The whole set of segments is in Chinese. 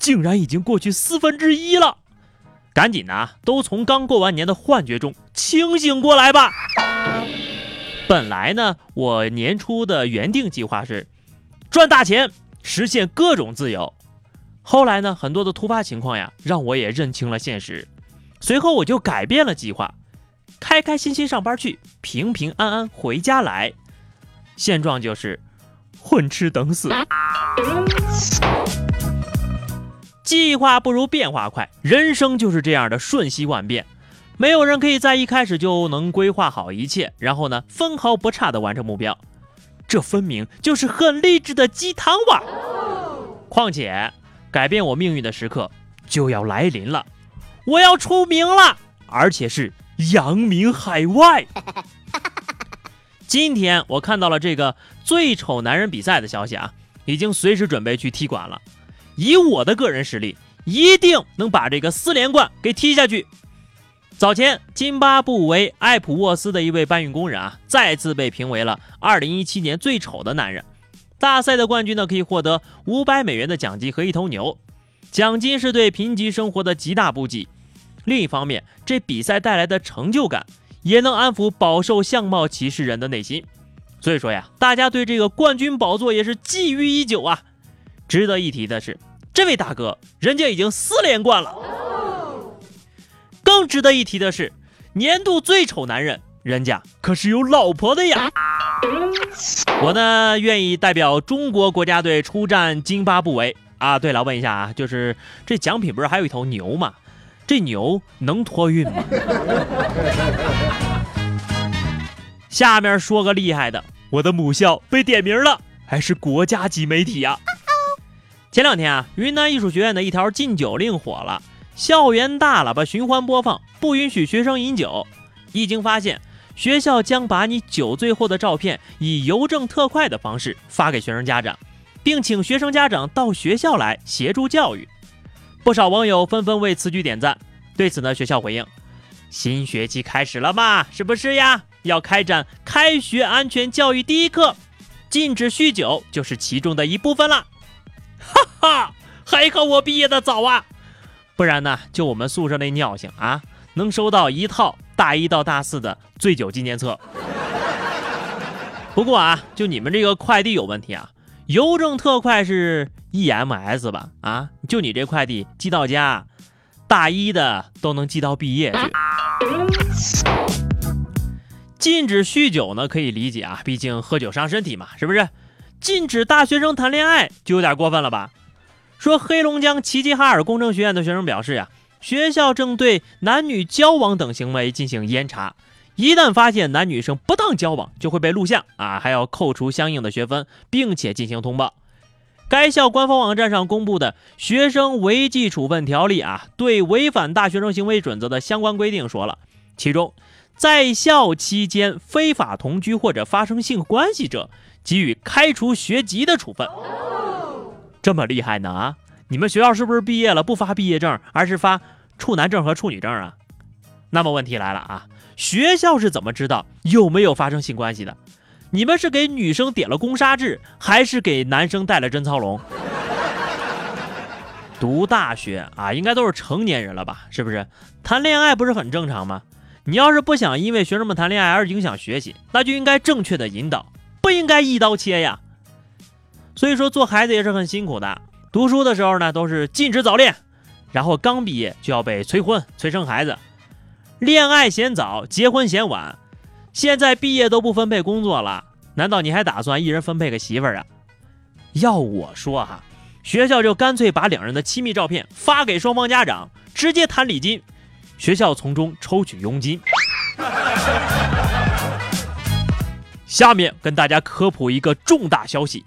竟然已经过去四分之一了，赶紧的，都从刚过完年的幻觉中清醒过来吧！本来呢，我年初的原定计划是赚大钱，实现各种自由。后来呢，很多的突发情况呀，让我也认清了现实。随后我就改变了计划，开开心心上班去，平平安安回家来。现状就是混吃等死。计划不如变化快，人生就是这样的瞬息万变。没有人可以在一开始就能规划好一切，然后呢分毫不差的完成目标。这分明就是很励志的鸡汤哇！况且，改变我命运的时刻就要来临了，我要出名了，而且是扬名海外。今天我看到了这个最丑男人比赛的消息啊，已经随时准备去踢馆了。以我的个人实力，一定能把这个四连冠给踢下去。早前，津巴布韦艾普沃斯的一位搬运工人啊，再次被评为了2017年最丑的男人。大赛的冠军呢，可以获得500美元的奖金和一头牛，奖金是对贫瘠生活的极大补给。另一方面，这比赛带来的成就感，也能安抚饱受相貌歧视人的内心。所以说呀，大家对这个冠军宝座也是觊觎已久啊。值得一提的是。这位大哥，人家已经四连冠了。更值得一提的是，年度最丑男人，人家可是有老婆的呀。我呢，愿意代表中国国家队出战津巴布韦啊。对了，问一下啊，就是这奖品不是还有一头牛吗？这牛能托运吗？下面说个厉害的，我的母校被点名了，还是国家级媒体呀。前两天啊，云南艺术学院的一条禁酒令火了，校园大喇叭循环播放，不允许学生饮酒。一经发现，学校将把你酒醉后的照片以邮政特快的方式发给学生家长，并请学生家长到学校来协助教育。不少网友纷纷为此举点赞。对此呢，学校回应：新学期开始了嘛，是不是呀？要开展开学安全教育第一课，禁止酗酒就是其中的一部分了。哈，还好我毕业的早啊，不然呢，就我们宿舍那尿性啊，能收到一套大一到大四的醉酒纪念册。不过啊，就你们这个快递有问题啊，邮政特快是 EMS 吧？啊，就你这快递寄到家，大一的都能寄到毕业去。禁止酗酒呢，可以理解啊，毕竟喝酒伤身体嘛，是不是？禁止大学生谈恋爱就有点过分了吧？说黑龙江齐齐哈尔工程学院的学生表示呀，学校正对男女交往等行为进行严查，一旦发现男女生不当交往，就会被录像啊，还要扣除相应的学分，并且进行通报。该校官方网站上公布的《学生违纪处分条例》啊，对违反大学生行为准则的相关规定说了，其中在校期间非法同居或者发生性关系者。给予开除学籍的处分，这么厉害呢啊！你们学校是不是毕业了不发毕业证，而是发处男证和处女证啊？那么问题来了啊，学校是怎么知道有没有发生性关系的？你们是给女生点了攻杀制，还是给男生戴了贞操龙？读大学啊，应该都是成年人了吧？是不是？谈恋爱不是很正常吗？你要是不想因为学生们谈恋爱而影响学习，那就应该正确的引导。不应该一刀切呀，所以说做孩子也是很辛苦的。读书的时候呢，都是禁止早恋，然后刚毕业就要被催婚、催生孩子，恋爱嫌早，结婚嫌晚。现在毕业都不分配工作了，难道你还打算一人分配个媳妇儿啊？要我说哈，学校就干脆把两人的亲密照片发给双方家长，直接谈礼金，学校从中抽取佣金。下面跟大家科普一个重大消息：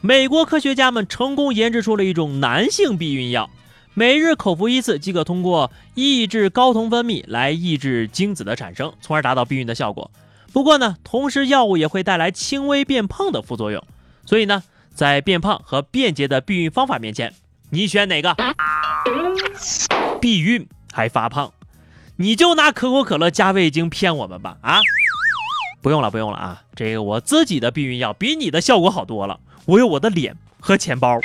美国科学家们成功研制出了一种男性避孕药，每日口服一次即可通过抑制睾酮分泌来抑制精子的产生，从而达到避孕的效果。不过呢，同时药物也会带来轻微变胖的副作用。所以呢，在变胖和便捷的避孕方法面前，你选哪个？避孕还发胖？你就拿可口可乐加味精骗我们吧！啊，不用了，不用了啊！这个我自己的避孕药比你的效果好多了，我有我的脸和钱包。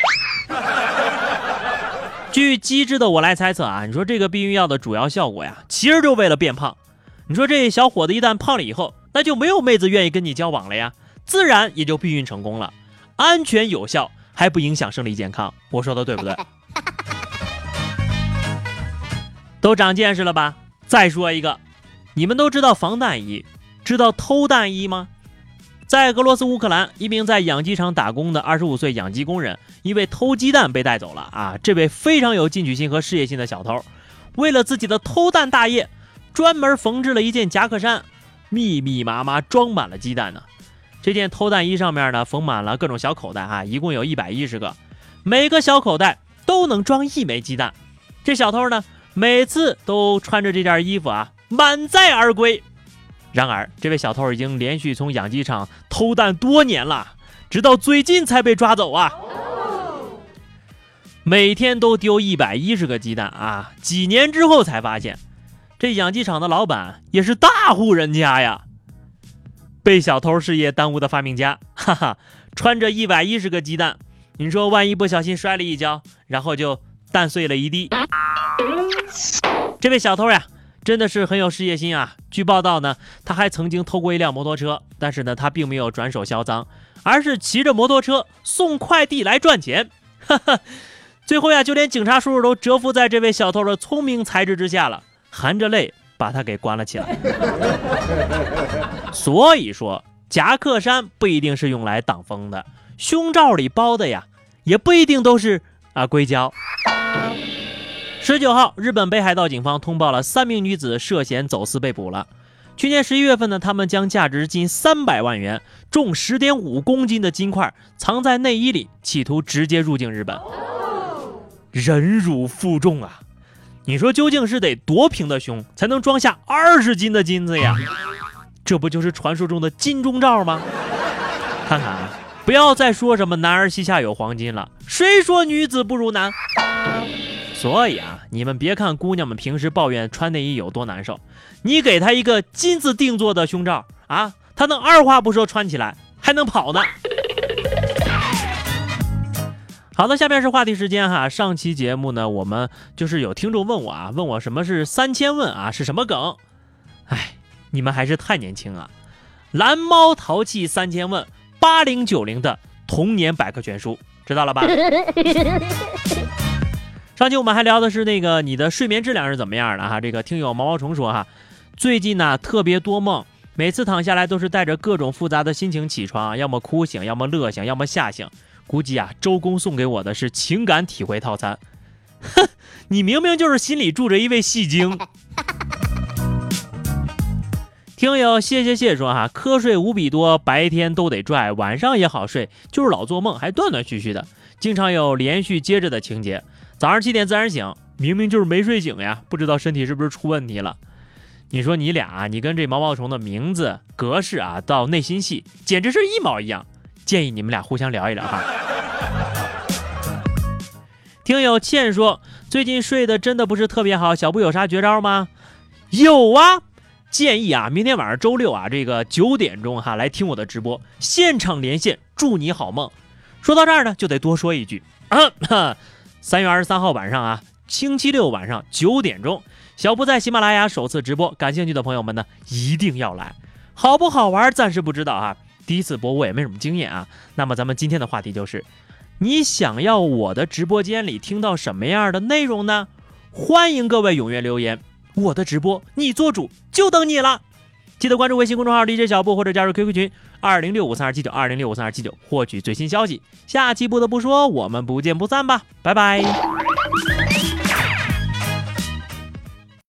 据机智的我来猜测啊，你说这个避孕药的主要效果呀，其实就为了变胖。你说这小伙子一旦胖了以后，那就没有妹子愿意跟你交往了呀，自然也就避孕成功了，安全有效，还不影响生理健康。我说的对不对？都长见识了吧？再说一个，你们都知道防弹衣，知道偷弹衣吗？在俄罗斯乌克兰，一名在养鸡场打工的二十五岁养鸡工人，因为偷鸡蛋被带走了啊！这位非常有进取心和事业心的小偷，为了自己的偷蛋大业，专门缝制了一件夹克衫，密密麻麻装满了鸡蛋呢。这件偷蛋衣上面呢，缝满了各种小口袋哈，一共有一百一十个，每个小口袋都能装一枚鸡蛋。这小偷呢，每次都穿着这件衣服啊，满载而归。然而，这位小偷已经连续从养鸡场偷蛋多年了，直到最近才被抓走啊！每天都丢一百一十个鸡蛋啊！几年之后才发现，这养鸡场的老板也是大户人家呀！被小偷事业耽误的发明家，哈哈，穿着一百一十个鸡蛋，你说万一不小心摔了一跤，然后就蛋碎了一地，这位小偷呀！真的是很有事业心啊！据报道呢，他还曾经偷过一辆摩托车，但是呢，他并没有转手销赃，而是骑着摩托车送快递来赚钱。哈哈，最后呀，就连警察叔叔都折服在这位小偷的聪明才智之下了，含着泪把他给关了起来。所以说，夹克衫不一定是用来挡风的，胸罩里包的呀，也不一定都是啊硅胶。十九号，日本北海道警方通报了三名女子涉嫌走私被捕了。去年十一月份呢，他们将价值近三百万元、重十点五公斤的金块藏在内衣里，企图直接入境日本。忍辱负重啊！你说究竟是得多平的胸才能装下二十斤的金子呀？这不就是传说中的金钟罩吗？看看啊，不要再说什么男儿膝下有黄金了，谁说女子不如男？所以啊，你们别看姑娘们平时抱怨穿内衣有多难受，你给她一个金子定做的胸罩啊，她能二话不说穿起来，还能跑呢。好的，下面是话题时间哈。上期节目呢，我们就是有听众问我啊，问我什么是三千问啊，是什么梗？哎，你们还是太年轻啊！蓝猫淘气三千问，八零九零的童年百科全书，知道了吧？上期我们还聊的是那个你的睡眠质量是怎么样的哈？这个听友毛毛虫说哈，最近呢特别多梦，每次躺下来都是带着各种复杂的心情起床，要么哭醒，要么乐醒，要么吓醒。估计啊，周公送给我的是情感体会套餐。哼，你明明就是心里住着一位戏精。听友谢谢谢说哈，瞌睡无比多，白天都得拽，晚上也好睡，就是老做梦，还断断续续的，经常有连续接着的情节。早上七点自然醒，明明就是没睡醒呀，不知道身体是不是出问题了？你说你俩，你跟这毛毛虫的名字格式啊，到内心戏简直是一毛一样。建议你们俩互相聊一聊哈。听友倩说，最近睡得真的不是特别好，小布有啥绝招吗？有啊，建议啊，明天晚上周六啊，这个九点钟哈，来听我的直播，现场连线，祝你好梦。说到这儿呢，就得多说一句 啊。三月二十三号晚上啊，星期六晚上九点钟，小布在喜马拉雅首次直播，感兴趣的朋友们呢一定要来，好不好玩暂时不知道啊，第一次播我也没什么经验啊。那么咱们今天的话题就是，你想要我的直播间里听到什么样的内容呢？欢迎各位踊跃留言，我的直播你做主，就等你了。记得关注微信公众号理解小布或者加入 QQ 群二零六五三二七九二零六五三二七九，获取最新消息。下期不得不说，我们不见不散吧，拜拜。